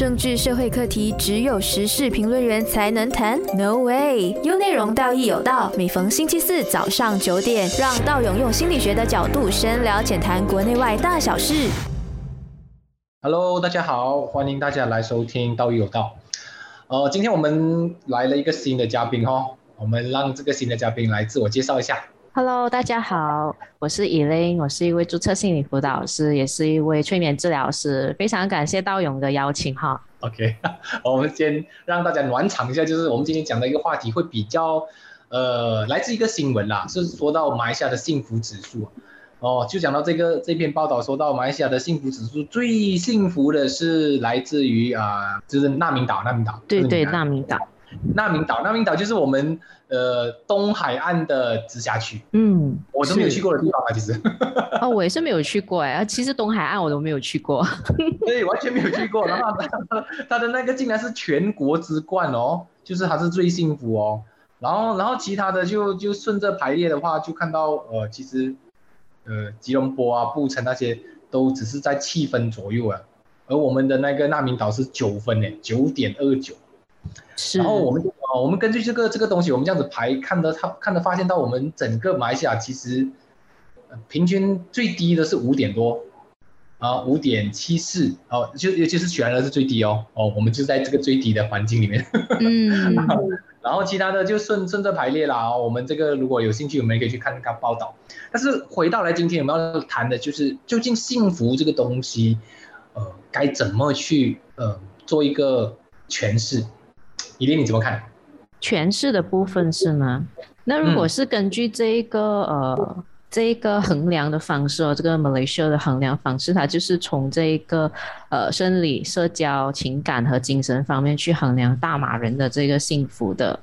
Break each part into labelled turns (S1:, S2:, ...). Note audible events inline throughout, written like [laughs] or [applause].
S1: 政治社会课题只有时事评论员才能谈？No way！有内容，道义有道。每逢星期四早上九点，让道勇用心理学的角度深聊浅谈国内外大小事。
S2: Hello，大家好，欢迎大家来收听道义有道。呃，今天我们来了一个新的嘉宾哦，我们让这个新的嘉宾来自我介绍一下。
S3: Hello，大家好，我是以琳，我是一位注册心理辅导师，也是一位催眠治疗师。非常感谢道勇的邀请哈。
S2: OK，我们先让大家暖场一下，就是我们今天讲的一个话题会比较，呃，来自一个新闻啦，是说到马来西亚的幸福指数。哦，就讲到这个这篇报道，说到马来西亚的幸福指数最幸福的是来自于啊、呃就是纳明岛，纳明岛。
S3: 对对，纳明岛，
S2: 纳明岛，纳明岛就是我们呃东海岸的直辖区，
S3: 嗯，
S2: 我都没有去过的地方啊，其实。
S3: 哦，我也是没有去过哎，其实东海岸我都没有去过。[laughs]
S2: 对，完全没有去过。然后他他的那个竟然是全国之冠哦，就是他是最幸福哦。然后然后其他的就就顺着排列的话，就看到呃其实呃吉隆坡啊、布城那些都只是在七分左右啊，而我们的那个纳明岛是九分诶，九点二九。
S3: 是，
S2: 然后我们就呃我们根据这个这个东西，我们这样子排，看得他看得发现到我们整个马来西亚其实、呃平均最低的是五点多，啊五点七四哦，就尤其是雪兰莪是最低哦哦，我们就在这个最低的环境里面，
S3: 嗯，[laughs]
S2: 然后其他的就顺顺着排列啦、哦。我们这个如果有兴趣，我们也可以去看看报道。但是回到来今天我们要谈的就是究竟幸福这个东西，呃，该怎么去呃做一个诠释？依琳你怎么看？
S3: 诠释的部分是吗？那如果
S2: 嗯
S3: 是根据这一个、呃这一个衡量的方式哦，这个 Malaysia 的衡量方式，它就是从这一个呃生理、社交、情感和精神方面去衡量大马人的这个幸福的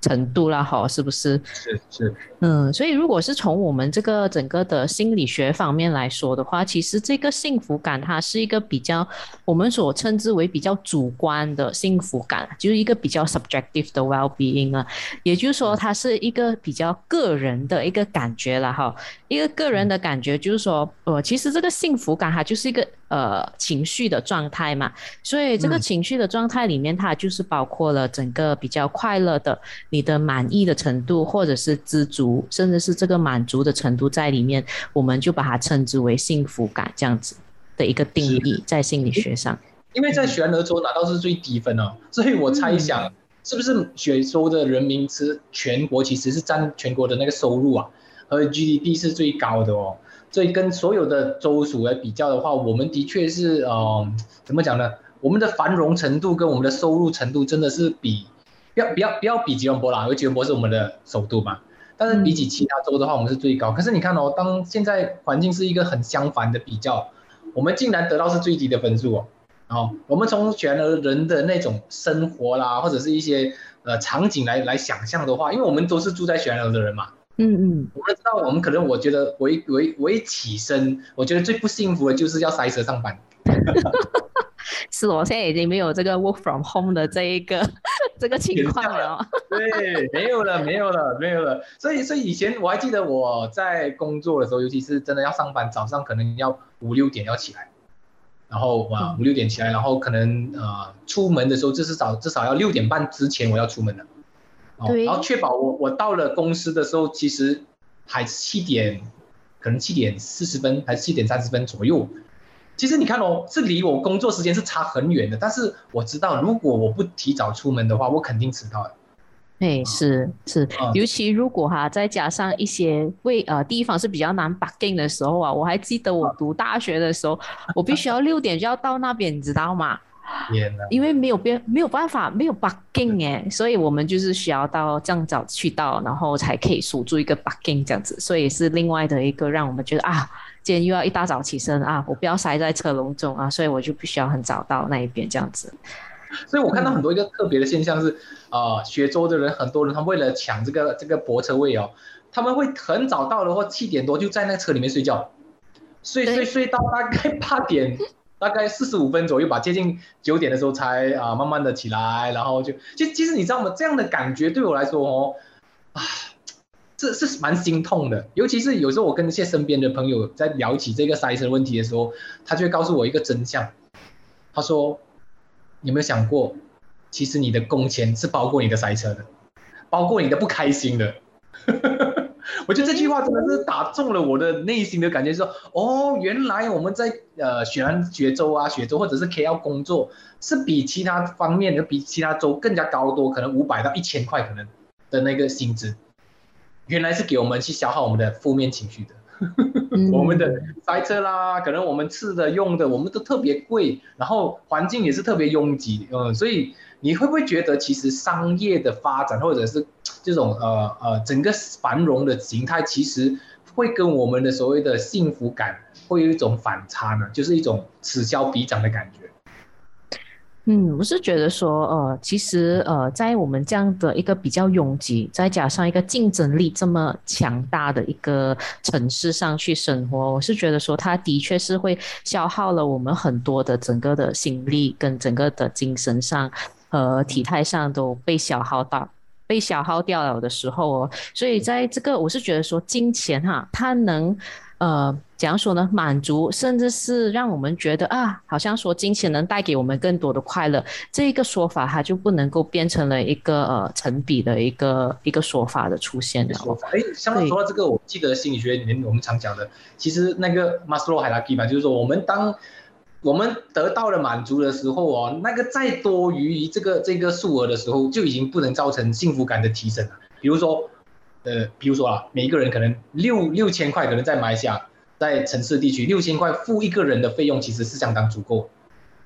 S3: 程度啦，哈，是不是？
S2: 是是，
S3: 嗯，所以如果是从我们这个整个的心理学方面来说的话，其实这个幸福感它是一个比较我们所称之为比较主观的幸福感，就是一个比较 subjective 的 well-being 啊，也就是说它是一个比较个人的一个感觉了哈，一个个人的感觉就是说，呃，其实这个幸福感它就是一个呃情绪的状态嘛，所以这个
S2: 嗯。
S3: 情绪的状态里面，它就是包括了整个比较快乐的。你的满意的程度，或者是知足，甚至是这个满足的程度在里面，我们就把它称之为幸福感这样子的一个定义，在心理学上。
S2: 因为在雪兰莪州拿到是最低分哦，所以我猜想是不是雪州的人民是全国其实是占全国的那个收入啊和 GDP 是最高的哦，所以跟所有的州属来比较的话，我们的确是呃怎么讲呢？我们的繁荣程度跟我们的收入程度真的是比不要不要不要比吉隆坡啦，因为吉隆坡是我们的首都嘛。但是比起其他州的话，我们是最高。可是你看哦，当现在环境是一个很相反的比较，我们竟然得到是最低的分数哦。哦，我们从雪兰莪人的那种生活啦，或者是一些呃场景来来想象的话，因为我们都是住在雪兰莪的人嘛，
S3: 嗯嗯，
S2: 我们知道我们可能我觉得我一我一我一起身，我觉得最不幸福的就是要塞车上班。[laughs]
S3: 是我现在已经没有这个 work from home 的这一个这个情况了哦。[laughs]
S2: 对，没有了，没有了，没有了。所以，所以以前我还记得我在工作的时候，尤其是真的要上班，早上可能要五六点要起来，然后哇
S3: 嗯
S2: 五六点起来，然后可能呃出门的时候，至少至少要六点半之前我要出门的，然后确保我我到了公司的时候，其实还七点，可能七点四十分还是七点三十分左右。其实你看哦，是离我工作时间是差很远的，但是我知道，如果我不提早出门的话，我肯定迟到的。
S3: 哎，是是
S2: 啊，
S3: 尤其如果哈再加上一些为呃地方是比较难 parking 的时候啊，我还记得我读大学的时候，[laughs] 我必须要六点就要到那边，你知道吗？因为没有边没有办法没有 parking 哎，所以我们就是需要到这样早去到，然后才可以锁住一个 parking 这样子，所以是另外的一个让我们觉得啊，今天又要一大早起身啊，我不要塞在车笼中啊，所以我就必须要很早到那一边这样子。
S2: 所以我看到很多一个特别的现象是，呃，学州的人很多人，他为了抢这个这个泊车位哦，他们会很早到的话，七点多就在那个车里面睡觉，睡睡睡到大概八点，[laughs] 大概四十五分左右吧，接近九点的时候才啊、慢慢的起来，然后就其其实你知道吗？这样的感觉对我来说哦，啊，这是蛮心痛的，尤其是有时候我跟一些身边的朋友在聊起这个塞车问题的时候，他就会告诉我一个真相，他说。你有没有想过，其实你的工钱是包括你的塞车的，包括你的不开心的。[laughs] 我觉得这句话真的是打中了我的内心的感觉，说哦，原来我们在呃雪兰雪州啊、雪州或者是 KL 工作，是比其他方面的比其他州更加高多，可能五百到一千块可能的那个薪资，原来是给我们去消耗我们的负面情绪的。[laughs] 我们的塞车啦，可能我们吃的用的，我们都特别贵，然后环境也是特别拥挤，嗯，所以你会不会觉得其实商业的发展或者是 [tsk] 这种呃呃整个繁荣的形态，其实会跟我们的所谓的幸福感会有一种反差呢？就是一种此消彼长的感觉。
S3: 嗯，我是觉得说，呃，其实，呃，在我们这样的一个比较拥挤，再加上一个竞争力这么强大的一个城市上去生活，我是觉得说，它的确是会消耗了我们很多的整个的心力跟整个的精神上，和体态上都被消耗到，被消耗掉了的时候哦，所以在这个，我是觉得说，金钱哈，它能。呃，怎样说呢？满足，甚至是让我们觉得啊，好像说金钱能带给我们更多的快乐，这一个说法它就不能够变成了一个呃成比的一个一个说法的出现的。
S2: 说法，哎，相当说到这个，我记得心理学里面我们常讲的，其实那个马斯洛海拉基吧，就是说我们当我们得到了满足的时候哦，那个再多余这个这个数额的时候，就已经不能造成幸福感的提升了。比如说。呃，比如说啊，每一个人可能六六千块，可能在马来西亚，在城市地区，六千块付一个人的费用其实是相当足够，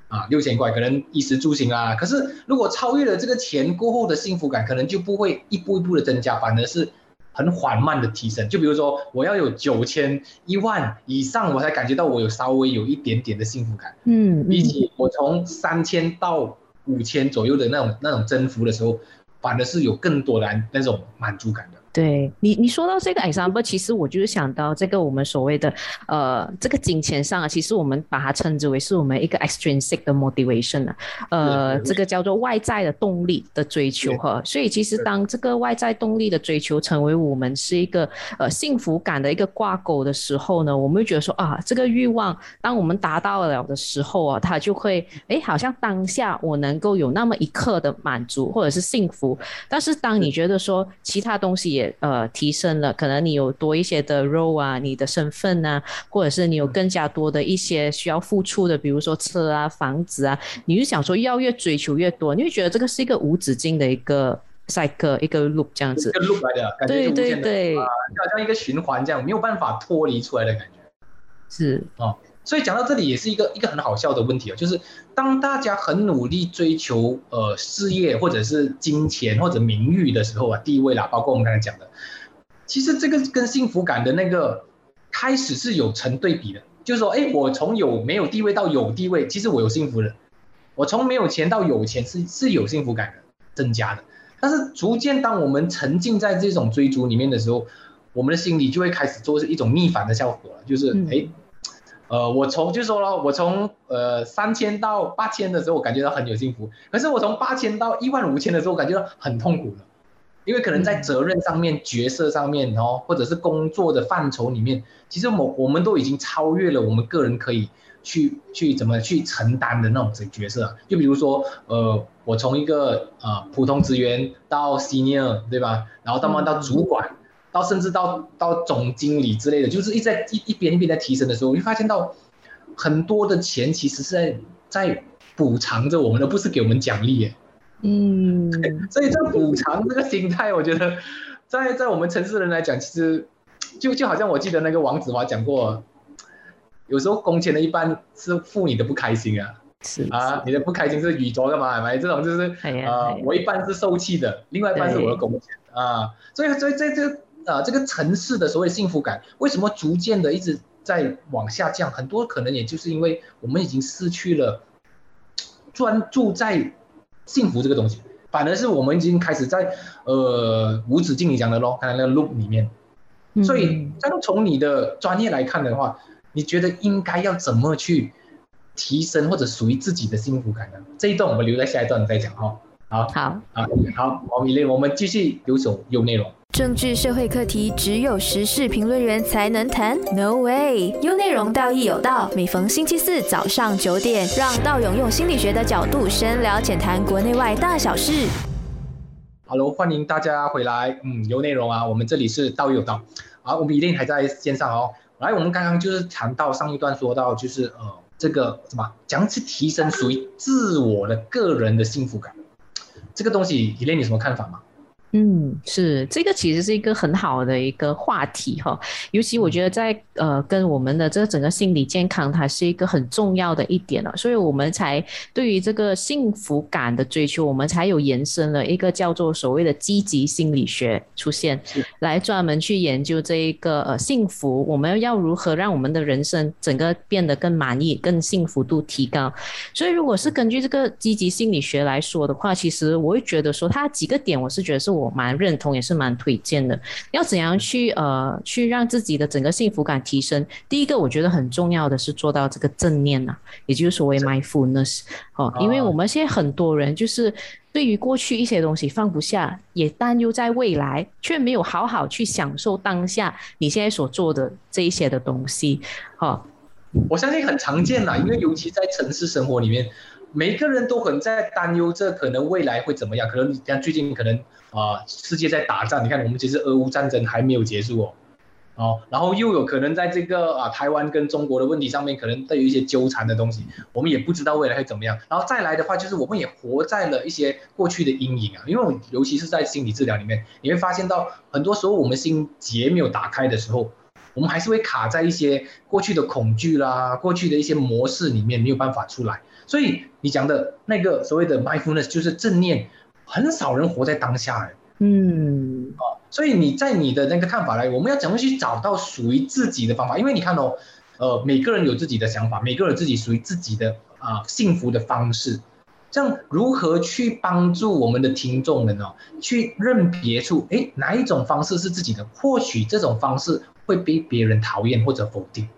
S2: 啊，六千块可能衣食住行啊。可是如果超越了这个钱过后的幸福感，可能就不会一步一步的增加，反而是很缓慢的提升。就比如说，我要有九千一万以上，我才感觉到我有稍微有一点点的幸福感。嗯，比起我从三千到五千左右的那种那种增幅的时候，反而是有更多的那种满足感的。
S3: 对你，你说到这个 example，其实我就是想到这个我们所谓的呃，这个金钱上啊，其实我们把它称之为是我们一个 extrinsic 的 motivation 啊，呃，这个叫做外在的动力的追求哈。所以其实当这个外在动力的追求成为我们是一个呃幸福感的一个挂钩的时候呢，我们会觉得说啊，这个欲望当我们达到了的时候啊，它就会哎，好像当下我能够有那么一刻的满足或者是幸福。但是当你觉得说其他东西也呃，提升了，可能你有多一些的 role 啊，你的身份啊，或者是你有更加多的一些需要付出的，比如说车啊、房子啊，你就想说要越追求越多，你会觉得这个是一个无止境的一个 cycle，一个 loop 这样子。
S2: 一个 loop 来的，感觉
S3: 对对对，
S2: 好像一个循环这样，没有办法脱离出来的感觉。
S3: 是
S2: 哦。所以讲到这里也是一个一个很好笑的问题啊，就是当大家很努力追求呃事业或者是金钱或者名誉的时候啊，地位啦，包括我们刚才讲的，其实这个跟幸福感的那个开始是有成对比的，就是说，哎，我从有没有地位到有地位，其实我有幸福的；我从没有钱到有钱是是有幸福感的增加的。但是逐渐当我们沉浸在这种追逐里面的时候，我们的心里就会开始做一种逆反的效果了，就是哎。呃，我从就说了，我从呃三千到八千的时候，我感觉到很有幸福。可是我从八千到一万五千的时候，我感觉到很痛苦了，因为可能在责任上面、角色上面哦，或者是工作的范畴里面，其实我我们都已经超越了我们个人可以去去怎么去承担的那种角色。就比如说，呃，我从一个呃普通职员到 senior，对吧？然后到慢到主管。到甚至到到总经理之类的，就是一在一一边一边在提升的时候，会发现到很多的钱其实是在在补偿着我们，而不是给我们奖励。嗯，所以这补偿这个心态，我觉得在在我们城市人来讲，其实就就好像我记得那个王子华讲过，有时候工钱的一半是付你的不开心啊，
S3: 是
S2: 啊，你的不开心是宇宙干嘛买这种就是呃，我一半是受气的，另外一半是我的工钱啊，所以所以这这。啊，这个城市的所谓幸福感，为什么逐渐的一直在往下降？很多可能也就是因为我们已经失去了专注在幸福这个东西，反而是我们已经开始在呃无止境你讲的咯，刚才那个 loop 里面。所以，单从你的专业来看的话，你觉得应该要怎么去提升或者属于自己的幸福感呢？这一段我们留在下一段再讲哈。好，
S3: 好，
S2: 啊，好，好，米粒，我们继续留守有内容。
S1: 政治社会课题只有时事评论员才能谈？No way！有内容，道义有道。每逢星期四早上九点，让道勇用心理学的角度深聊浅谈国内外大小事。
S2: Hello，欢迎大家回来。嗯，有内容啊，我们这里是道有道。好，我们一定还在线上哦。来，我们刚刚就是谈到上一段说到，就是呃，这个什么，怎样去提升属于自我的个人的幸福感，这个东西，伊莲，你什么看法吗？
S3: 嗯，是这个其实是一个很好的一个话题哈，尤其我觉得在呃跟我们的这个整个心理健康，它是一个很重要的一点了，所以我们才对于这个幸福感的追求，我们才有延伸了一个叫做所谓的积极心理学出现，来专门去研究这一个呃幸福，我们要如何让我们的人生整个变得更满意、更幸福度提高。所以如果是根据这个积极心理学来说的话，其实我会觉得说它几个点，我是觉得是。我蛮认同，也是蛮推荐的。要怎样去呃，去让自己的整个幸福感提升？第一个，我觉得很重要的是做到这个正念呐，也就是所谓 mindfulness 哦。因为我们现在很多人就是对于过去一些东西放不下，也担忧在未来，却没有好好去享受当下你现在所做的这一些的东西。哦，
S2: 我相信很常见啦，因为尤其在城市生活里面。每个人都很在担忧，这可能未来会怎么样？可能你看最近可能啊，世界在打仗，你看我们其实俄乌战争还没有结束哦，哦，然后又有可能在这个啊台湾跟中国的问题上面，可能都有一些纠缠的东西，我们也不知道未来会怎么样。然后再来的话，就是我们也活在了一些过去的阴影啊，因为尤其是在心理治疗里面，你会发现到很多时候我们心结没有打开的时候，我们还是会卡在一些过去的恐惧啦、过去的一些模式里面，没有办法出来。所以你讲的那个所谓的 mindfulness 就是正念，很少人活在当下哎，
S3: 嗯，
S2: 哦，所以你在你的那个看法来，我们要怎么去找到属于自己的方法？因为你看哦，呃，每个人有自己的想法，每个人自己属于自己的啊幸福的方式，这样如何去帮助我们的听众们哦？去认别出哎哪一种方式是自己的？或许这种方式会被别人讨厌或者否定。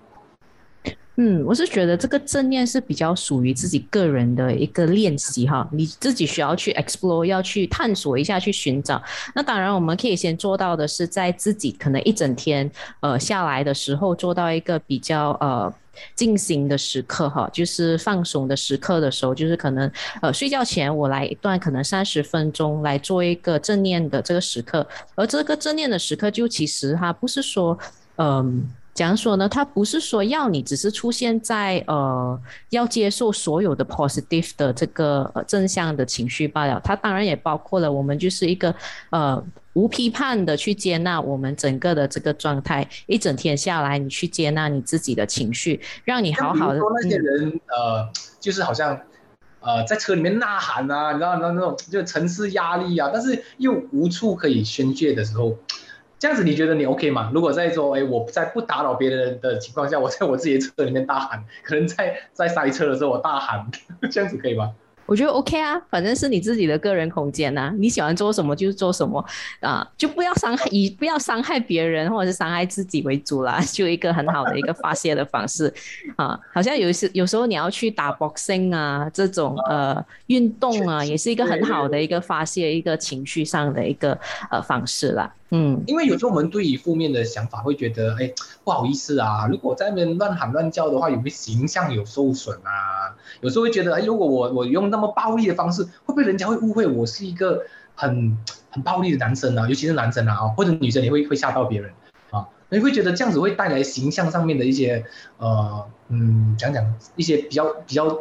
S3: 嗯，我是觉得这个正念是比较属于自己个人的一个练习哈，你自己需要去 explore，要去探索一下，去寻找。那当然，我们可以先做到的是，在自己可能一整天呃下来的时候，做到一个比较呃静心的时刻哈，就是放松的时刻的时候，就是可能呃睡觉前我来一段可能三十分钟来做一个正念的这个时刻，而这个正念的时刻就其实它不是说嗯。样说呢？他不是说要你只是出现在呃要接受所有的 positive 的这个呃正向的情绪罢了。它当然也包括了我们就是一个呃无批判的去接纳我们整个的这个状态。一整天下来，你去接纳你自己的情绪，让你好好的。
S2: 说那些人呃，就是好像呃在车里面呐喊啊，你知道那那种就城市压力啊，但是又无处可以宣泄的时候。这样子你觉得你 OK 吗？如果在说，哎，我在不打扰别人的情况下，我在我自己的车里面大喊，可能在在塞车的时候我大喊，[laughs] 这样子可以吗？
S3: 我觉得 OK 啊，反正是你自己的个人空间呐，你喜欢做什么就做什么啊，就不要伤害以不要伤害别人或者是伤害自己为主啦，[laughs] 就一个很好的一个发泄的方式啊。好像有时有时候你要去打 boxing 啊，这种呃运动啊，也是一个很好的一个发泄一个情绪上的一个呃方式啦。嗯，
S2: 因为有时候我们对于负面的想法会觉得，哎，不好意思啊，如果在那边乱喊乱叫的话，有没有形象有受损啊？有时候会觉得，哎，如果我我用那么暴力的方式，会不会人家会误会我是一个很很暴力的男生啊？尤其是男生啊，或者女生也会会吓到别人啊？你会觉得这样子会带来形象上面的一些，呃，嗯，讲讲一些比较比较，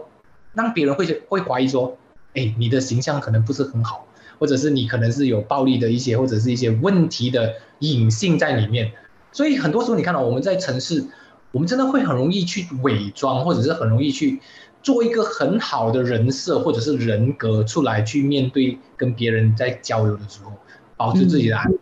S2: 让别人会会怀疑说，哎，你的形象可能不是很好。或者是你可能是有暴力的一些，或者是一些问题的隐性在里面，所以很多时候你看到我们在城市，我们真的会很容易去伪装，或者是很容易去做一个很好的人设或者是人格出来去面对跟别人在交流的时候，保持自己的安全。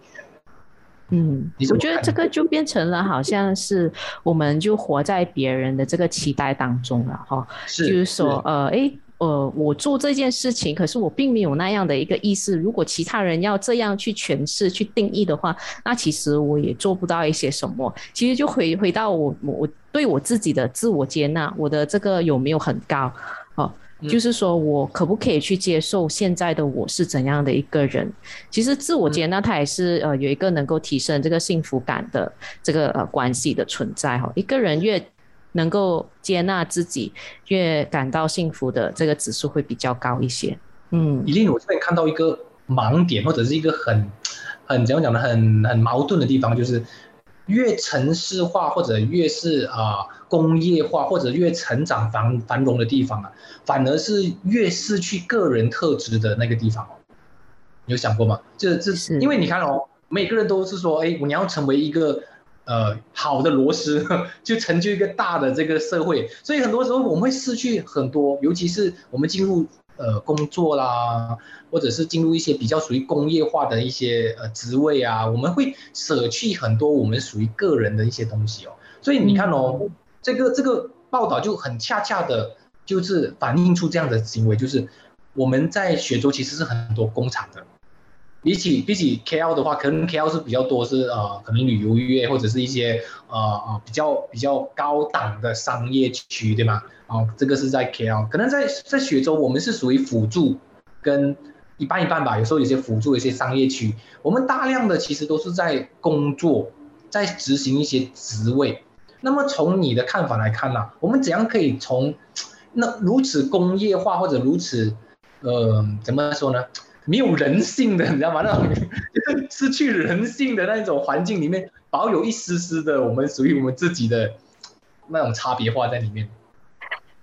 S3: 嗯，我觉得这个就变成了好像是我们就活在别人的这个期待当中了哈，就是说呃，哎。呃，我做这件事情，可是我并没有那样的一个意思。如果其他人要这样去诠释、去定义的话，那其实我也做不到一些什么。其实就回回到我我对我自己的自我接纳，我的这个有没有很高？哦，就是说我可不可以去接受现在的我是怎样的一个人？其实自我接纳，它也是呃有一个能够提升这个幸福感的这个呃关系的存在哈。一个人越能够接纳自己，越感到幸福的这个指数会比较高一些。嗯，
S2: 一定我这边看到一个盲点，或者是一个很很怎样讲的很很矛盾的地方，就是越城市化或者越是啊工业化或者越成长繁繁荣的地方啊，反而是越失去个人特质的那个地方哦。你有想过吗？这这是因为你看哦，每个人都是说，哎，你要成为一个。呃，好的螺丝 [laughs] 就成就一个大的这个社会，所以很多时候我们会失去很多，尤其是我们进入呃工作啦，或者是进入一些比较属于工业化的一些呃职位啊，我们会舍弃很多我们属于个人的一些东西哦。所以你看哦，这个这个报道就很恰恰的，就是反映出这样的行为，就是我们在雪州其实是很多工厂的。比起比起 KL 的话，可能 KL 是比较多是呃，可能旅游业或者是一些呃呃比较比较高档的商业区，对吗？哦，这个是在 KL，可能在在雪州我们是属于辅助跟一半一半吧，有时候有些辅助一些商业区，我们大量的其实都是在工作，在执行一些职位。那么从你的看法来看呢，我们怎样可以从那如此工业化或者如此呃怎么说呢？没有人性的，你知道吗？[laughs] 那种失去人性的那种环境里面，保有一丝丝的我们属于我们自己的那种差别化在里面。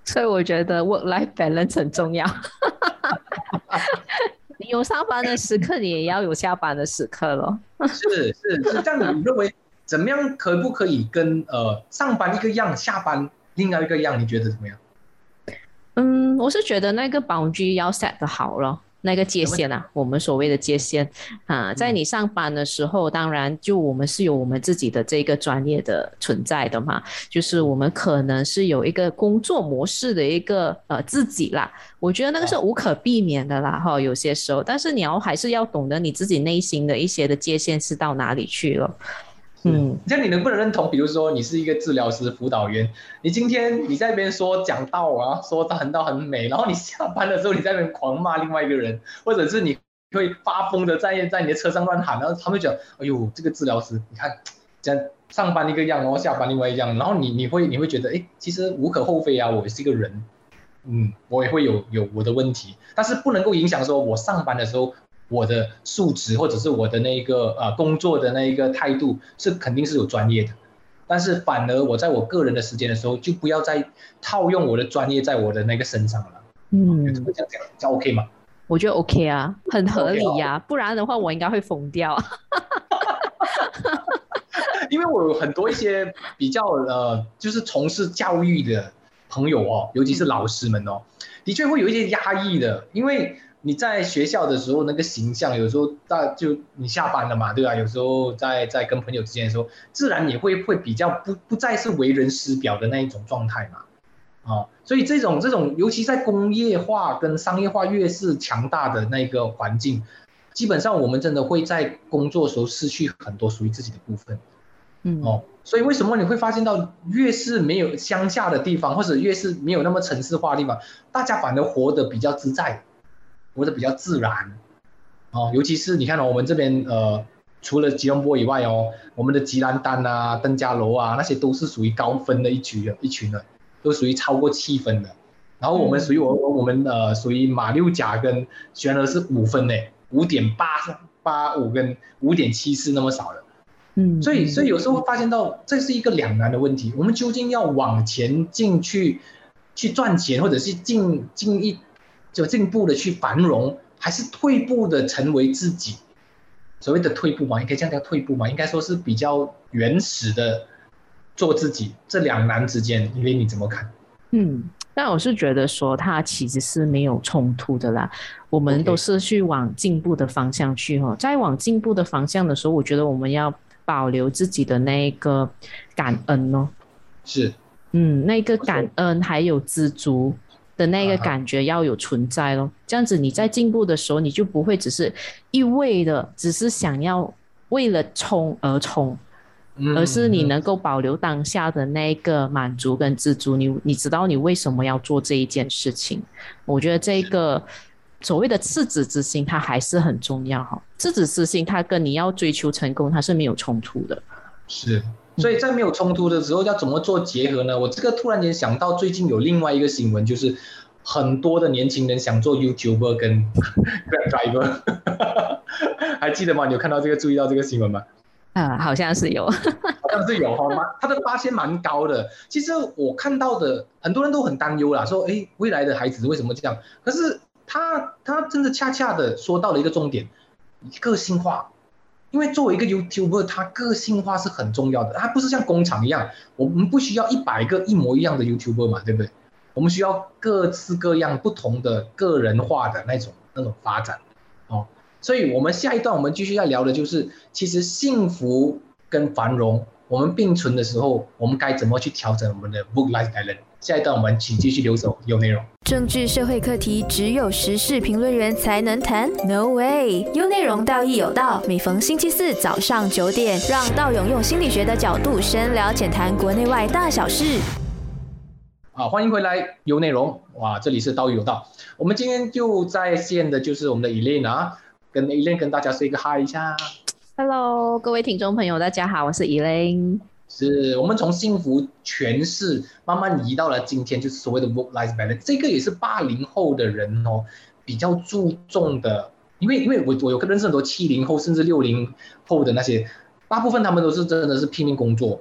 S3: 所以我觉得 work life balance 很重要。[laughs] 你有上班的时刻，你也要有下班的时刻咯。
S2: 是是是，这样你认为怎么样？可不可以跟呃上班一个样，下班另外一个样？你觉得怎么样？
S3: 嗯，我是觉得那个 boundary 要 set 的好了。那个界限啊，我们所谓的界限。啊，在你上班的时候，当然就我们是有我们自己的这个专业的存在的嘛，就是我们可能是有一个工作模式的一个呃自己啦，我觉得那个是无可避免的啦哈，有些时候，但是你要还是要懂得你自己内心的一些的界限是到哪里去了。
S2: 嗯，这样你能不能认同？比如说，你是一个治疗师、辅导员，你今天你在那边说讲道啊，[laughs] 说很道很美，然后你下班的时候你在那边狂骂另外一个人，或者是你会发疯的在在你的车上乱喊，然后他们讲，哎呦，这个治疗师，你看，这样上班一个样，然后下班另外一样，然后你你会你会觉得，哎，其实无可厚非啊，我是一个人，嗯，我也会有有我的问题，但是不能够影响说我上班的时候。我的素质或者是我的那个呃工作的那一个态度是肯定是有专业的，但是反而我在我个人的时间的时候就不要再套用我的专业在我的那个身上了。嗯，这样讲这样 OK 吗？
S3: 我觉得 OK 啊，很合理呀，不然的话我应该会疯掉。[laughs]
S2: 因为我有很多一些比较呃，就是从事教育的朋友哦，尤其是老师们哦，的确会有一些压抑的，因为。你在学校的时候那个形象，有时候大就你下班了嘛，对吧？有时候在在跟朋友之间的时候，自然也会会比较不不再是为人师表的那一种状态嘛，啊，所以这种这种，尤其在工业化跟商业化越是强大的那个环境，基本上我们真的会在工作时候失去很多属于自己的部分，嗯哦，所以为什么你会发现到越是没有乡下的地方，或者越是没有那么城市化的地方，大家反而活得比较自在。活得比较自然，哦，尤其是你看哦，我们这边呃，除了吉隆坡以外哦，我们的吉兰丹啊、登嘉楼啊，那些都是属于高分的一群的一群的，都属于超过七分的。然后我们属于我我们呃属于马六甲跟全俄是五分呢，五点八八五跟五点七四那么少的，嗯，所以所以有时候会发现到这是一个两难的问题，我们究竟要往前进去去赚钱，或者是进进一。就进步的去繁荣，还是退步的成为自己？所谓的退步嘛，应该这样叫退步嘛？应该说是比较原始的做自己。这两难之间，因为你怎么看？
S3: 嗯，但我是觉得说，它其实是没有冲突的啦。我们都是去往进步的方向去哈。在往进步的方向的时候，我觉得我们要保留自己的那个感恩哦。
S2: 是，
S3: 嗯，那个感恩还有知足。的那个感觉要有存在咯，这样子你在进步的时候，你就不会只是一味的只是想要为了冲而冲，而是你能够保留当下的那个满足跟知足。你你知道你为什么要做这一件事情？我觉得这个所谓的赤子之心，它还是很重要哈。赤子之心，它跟你要追求成功，它是没有冲突的。
S2: 是，所以在没有冲突的时候，要怎么做结合呢？我这个突然间想到，最近有另外一个新闻，就是很多的年轻人想做 YouTuber 跟 [laughs] Driver，[laughs] 还记得吗？你有看到这个，注意到这个新闻吗？
S3: 啊，好像是有，[laughs]
S2: 好像是有哈，蛮他的发现蛮高的。其实我看到的很多人都很担忧啦，说哎，未来的孩子为什么这样？可是他他真的恰恰的说到了一个重点，个性化。因为作为一个 YouTuber，他个性化是很重要的。他不是像工厂一样，我们不需要一百个一模一样的 YouTuber 嘛，对不对？我们需要各式各样不同的个人化的那种那种发展。哦所以，我们下一段我们继续要聊的就是，其实幸福跟繁荣，我们并存的时候，我们该怎么去调整我们的 book life balance？下一段我们请继续留守，有内容。
S1: 政治社会课题只有时事评论员才能谈？No way！有内容，道义有道。每逢星期四早上九点，让道勇用心理学的角度深聊浅谈国内外大小事。
S2: 好，欢迎回来，有内容。哇，这里是道义有道。我们今天就在线的就是我们的 Elena。跟 Elaine 跟大家说一个嗨一下
S3: ，Hello，各位听众朋友，大家好，我是 Elaine。
S2: 是我们从幸福诠释慢慢移到了今天，就是所谓的 work-life balance。这个也是八零后的人哦比较注重的，因为因为我我有认识很多七零后甚至六零后的那些，大部分他们都是真的是拼命工作，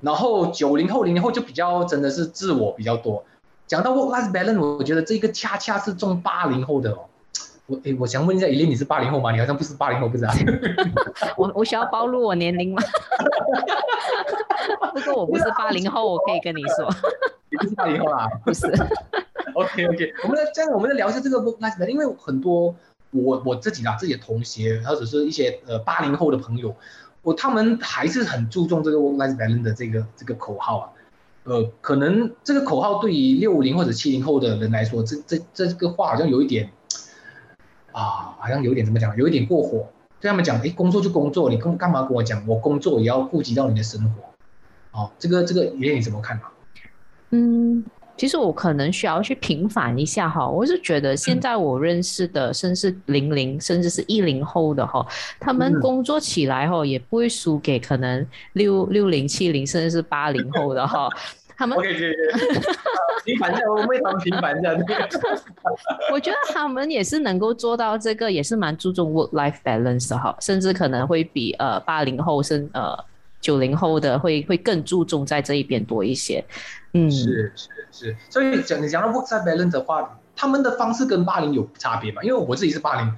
S2: 然后九零后零零后就比较真的是自我比较多。讲到 work-life balance，我觉得这个恰恰是中八零后的哦。我诶，我想问一下，伊琳，你是八零后吗？你好像不是八零后，不是啊？[laughs]
S3: 我我需要暴露我年龄吗？[laughs] 不过我不是八零后，我可以跟你说，[laughs]
S2: 你不是八零后啊？
S3: 不是。
S2: OK OK，我们来这样，我们来聊一下这个 work life 因为很多我我自己啊，自己的同学或者是一些呃八零后的朋友，我他们还是很注重这个 work life balance 的这个这个口号啊。呃，可能这个口号对于六零或者七零后的人来说，这这这个话好像有一点。啊，好像有点怎么讲，有一点过火。对他们讲，哎，工作就工作，你跟干嘛跟我讲？我工作也要顾及到你的生活。哦，这个这个，爷爷你怎么看啊？
S3: 嗯，其实我可能需要去平反一下哈。我是觉得现在我认识的，甚至零零，甚至是一零后的哈，他们工作起来哈，也不会输给可能六六零、七零，甚至是八零后的哈。他们
S2: ，OK，[laughs] 平凡一下，我为他们平凡一下。[laughs]
S3: 我觉得他们也是能够做到这个，也是蛮注重 work-life balance 哈，甚至可能会比呃八零后甚呃九零后的会会更注重在这一边多一些。
S2: 嗯，是是是，所以讲你讲到 work-life balance 的话，他们的方式跟八零有差别嘛？因为我自己是八零。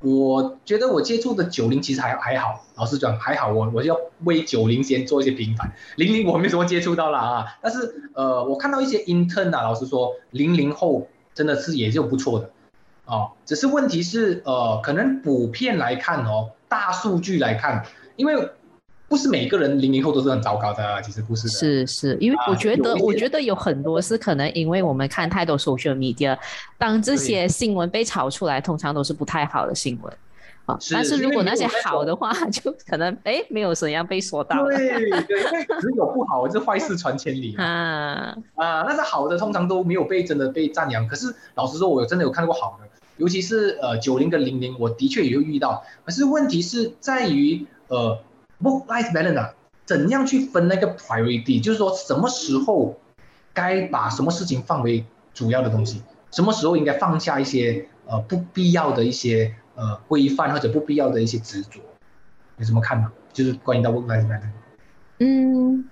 S2: 我觉得我接触的九零其实还还好，老实讲还好，我我就要为九零先做一些平反。零零我没什么接触到了啊，但是呃，我看到一些 intern 啊，老实说，零零后真的是也就不错的，哦，只是问题是呃，可能普遍来看哦，大数据来看，因为。不是每个人零零后都是很糟糕的，其实不是的。
S3: 是是，因为我觉得，我觉得有很多是可能因为我们看太多 social media，当这些新闻被炒出来，通常都是不太好的新闻。啊，但是如果那些好的话，[laughs] 就可能哎，没有怎样被说到。
S2: 对对，因为只有不好，这坏事传千里啊 [laughs] 啊！那是好的，通常都没有被真的被赞扬。可是老实说，我真的有看过好的，尤其是呃九零跟零零，我的确也有遇到。可是问题是在于呃。Work-life balance，啊怎样去分那个 priority？就是说，什么时候该把什么事情放为主要的东西，什么时候应该放下一些呃不必要的一些呃规范或者不必要的一些执着，有什么看法？就是关于到 work-life balance。
S3: 嗯，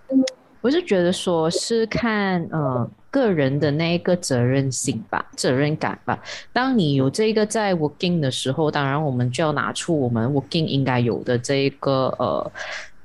S3: 我是觉得说是看呃。个人的那一个责任心吧，责任感吧。当你有这个在 working 的时候，当然我们就要拿出我们 working 应该有的这个呃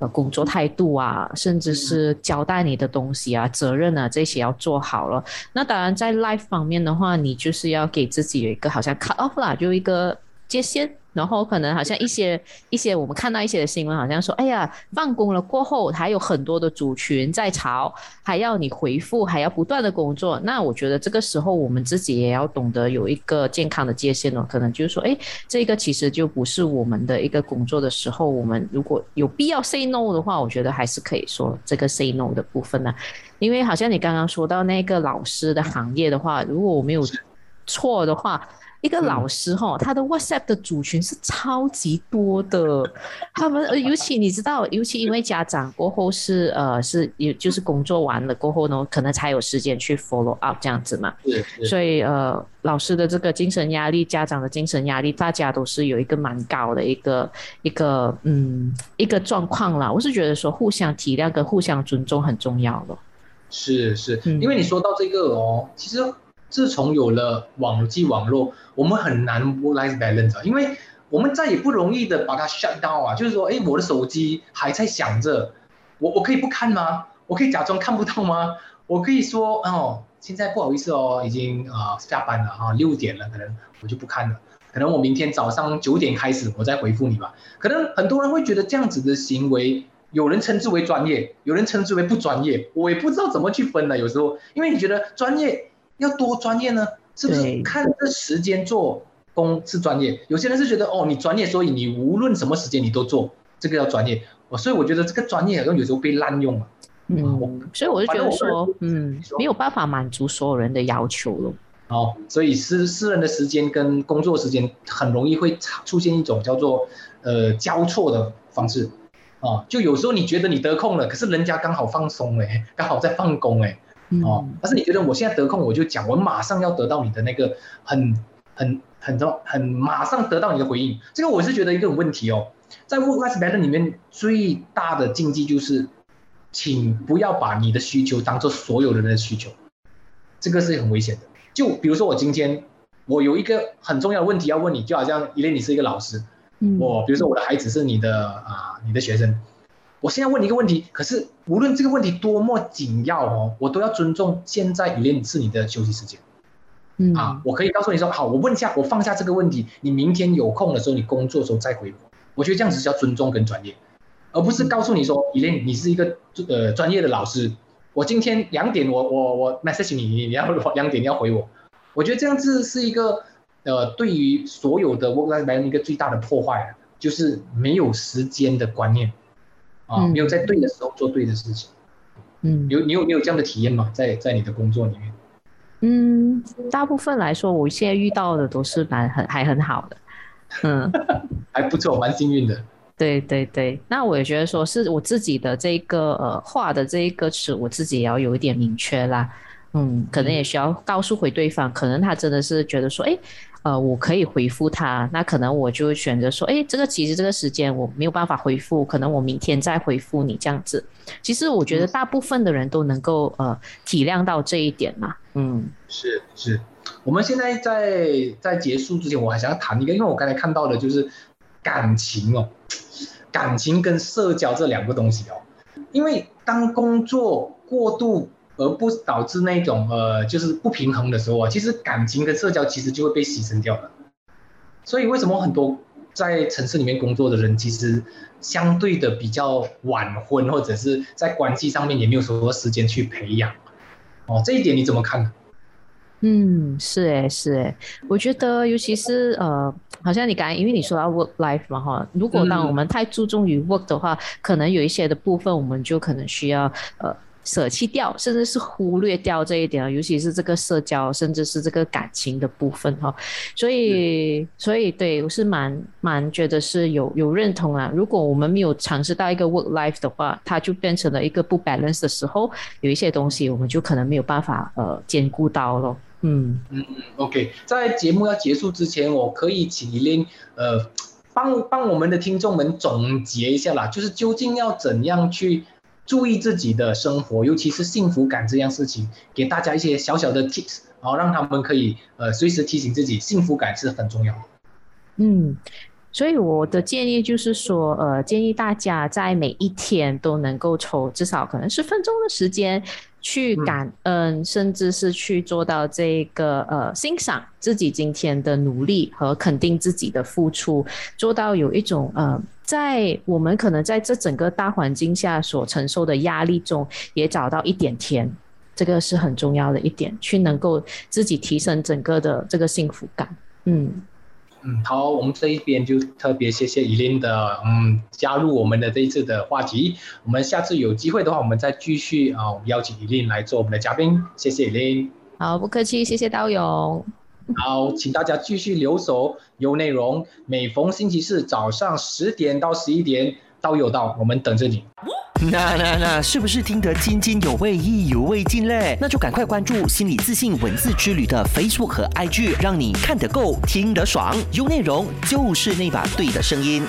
S3: 呃工作态度啊，甚至是交代你的东西啊、责任啊这些要做好了。那当然在 life 方面的话，你就是要给自己有一个好像 cut off 啦，就一个界限。然后可能好像一些一些我们看到一些的新闻，好像说，哎呀，放工了过后还有很多的族群在吵，还要你回复，还要不断的工作。那我觉得这个时候我们自己也要懂得有一个健康的界限了。可能就是说，哎，这个其实就不是我们的一个工作的时候，我们如果有必要 say no 的话，我觉得还是可以说这个 say no 的部分呢。因为好像你刚刚说到那个老师的行业的话，如果我没有错的话。一个老师哈，他的 WhatsApp 的组群是超级多的，他们呃，尤其你知道，尤其因为家长过后是呃是有就是工作完了过后呢，可能才有时间去 follow up 这样子嘛。所以呃，老师的这个精神压力，家长的精神压力，大家都是有一个蛮高的一个一个嗯一个状况啦。我是觉得说互相体谅跟互相尊重很重要了。
S2: 是是，因为你说到这个哦，其实。自从有了网际网络，我们很难 work-life balance，因为我们再也不容易的把它 shut down 啊，就是说，哎，我的手机还在响着，我我可以不看吗？我可以假装看不到吗？我可以说，哦，现在不好意思哦，已经啊下班了啊，六点了，可能我就不看了，可能我明天早上九点开始我再回复你吧。可能很多人会觉得这样子的行为，有人称之为专业，有人称之为不专业，我也不知道怎么去分了。有时候，因为你觉得专业。要多专业呢？是不是看这时间做工是专业？有些人是觉得哦，你专业，所以你无论什么时间你都做，这个要专业。我所以我觉得这个专业好像有时候被滥用了。
S3: 嗯，所以我就觉得说，嗯，没有办法满足所有人的要求了。
S2: 哦，所以私私人的时间跟工作时间很容易会出现一种叫做呃交错的方式。哦，就有时候你觉得你得空了，可是人家刚好放松哎，刚好在放工哎。哦，但是你觉得我现在得空，我就讲，我马上要得到你的那个很很很多很马上得到你的回应，这个我是觉得一个问题哦，在 work-life balance 里面最大的禁忌就是，请不要把你的需求当做所有人的需求，这个是很危险的。就比如说我今天我有一个很重要的问题要问你，就好像因为你是一个老师，我比如说我的孩子是你的啊你的学生。我现在问你一个问题，可是无论这个问题多么紧要哦，我都要尊重现在雨莲是你的休息时间。嗯啊，我可以告诉你说，好，我问一下，我放下这个问题，你明天有空的时候，你工作的时候再回我。我觉得这样子叫尊重跟专业，而不是告诉你说，雨莲你是一个呃专业的老师，我今天两点我我我 message 你，你要两点你要回我。我觉得这样子是一个呃对于所有的 work life balance 一个最大的破坏，就是没有时间的观念。啊，没有在对的时候做对的事情。嗯，有你有你有这样的体验吗？在在你的工作里面？
S3: 嗯，大部分来说，我现在遇到的都是蛮很还很好的。
S2: 嗯，[laughs] 还不错，蛮幸运的。
S3: 对对对，那我也觉得说是我自己的这个呃画的这一个词，我自己也要有一点明确啦。嗯，可能也需要告诉回对方，可能他真的是觉得说，哎。呃，我可以回复他，那可能我就选择说，哎，这个其实这个时间我没有办法回复，可能我明天再回复你这样子。其实我觉得大部分的人都能够呃体谅到这一点嘛。
S2: 嗯，是是。我们现在在在结束之前，我还想要谈一个，因为我刚才看到的就是感情哦，感情跟社交这两个东西哦，因为当工作过度。而不导致那种呃，就是不平衡的时候啊，其实感情跟社交其实就会被牺牲掉了。所以为什么很多在城市里面工作的人，其实相对的比较晚婚，或者是在关系上面也没有什么时间去培养？哦，这一点你怎么看？
S3: 嗯，是哎，是哎，我觉得尤其是呃，好像你刚才因为你说到 work life 嘛哈，如果当我们太注重于 work 的话，可能有一些的部分我们就可能需要呃。舍弃掉，甚至是忽略掉这一点尤其是这个社交，甚至是这个感情的部分哈。所以，所以对我是蛮蛮觉得是有有认同啊。如果我们没有尝试到一个 work life 的话，它就变成了一个不 balance 的时候，有一些东西我们就可能没有办法呃兼顾到咯。嗯
S2: 嗯嗯，OK，在节目要结束之前，我可以请林呃帮帮我们的听众们总结一下啦，就是究竟要怎样去。注意自己的生活，尤其是幸福感这样事情，给大家一些小小的 tips，然后让他们可以呃随时提醒自己，幸福感是很重要的。
S3: 嗯，所以我的建议就是说，呃，建议大家在每一天都能够抽至少可能十分钟的时间。去感恩，甚至是去做到这个呃欣赏自己今天的努力和肯定自己的付出，做到有一种呃，在我们可能在这整个大环境下所承受的压力中，也找到一点甜，这个是很重要的一点，去能够自己提升整个的这个幸福感，嗯。
S2: 嗯，好，我们这一边就特别谢谢依琳的，嗯，加入我们的这一次的话题。我们下次有机会的话，我们再继续啊，邀请依琳来做我们的嘉宾。谢谢依琳。
S3: 好，不客气，谢谢刀勇。
S2: 好，请大家继续留守，有内容。每逢星期四早上十点到十一点，刀有到，我们等着你。[laughs]
S4: 那那那，是不是听得津津有味、意犹未尽嘞？那就赶快关注“心理自信文字之旅”的 Facebook 和 IG，让你看得够、听得爽，有内容就是那把对的声音。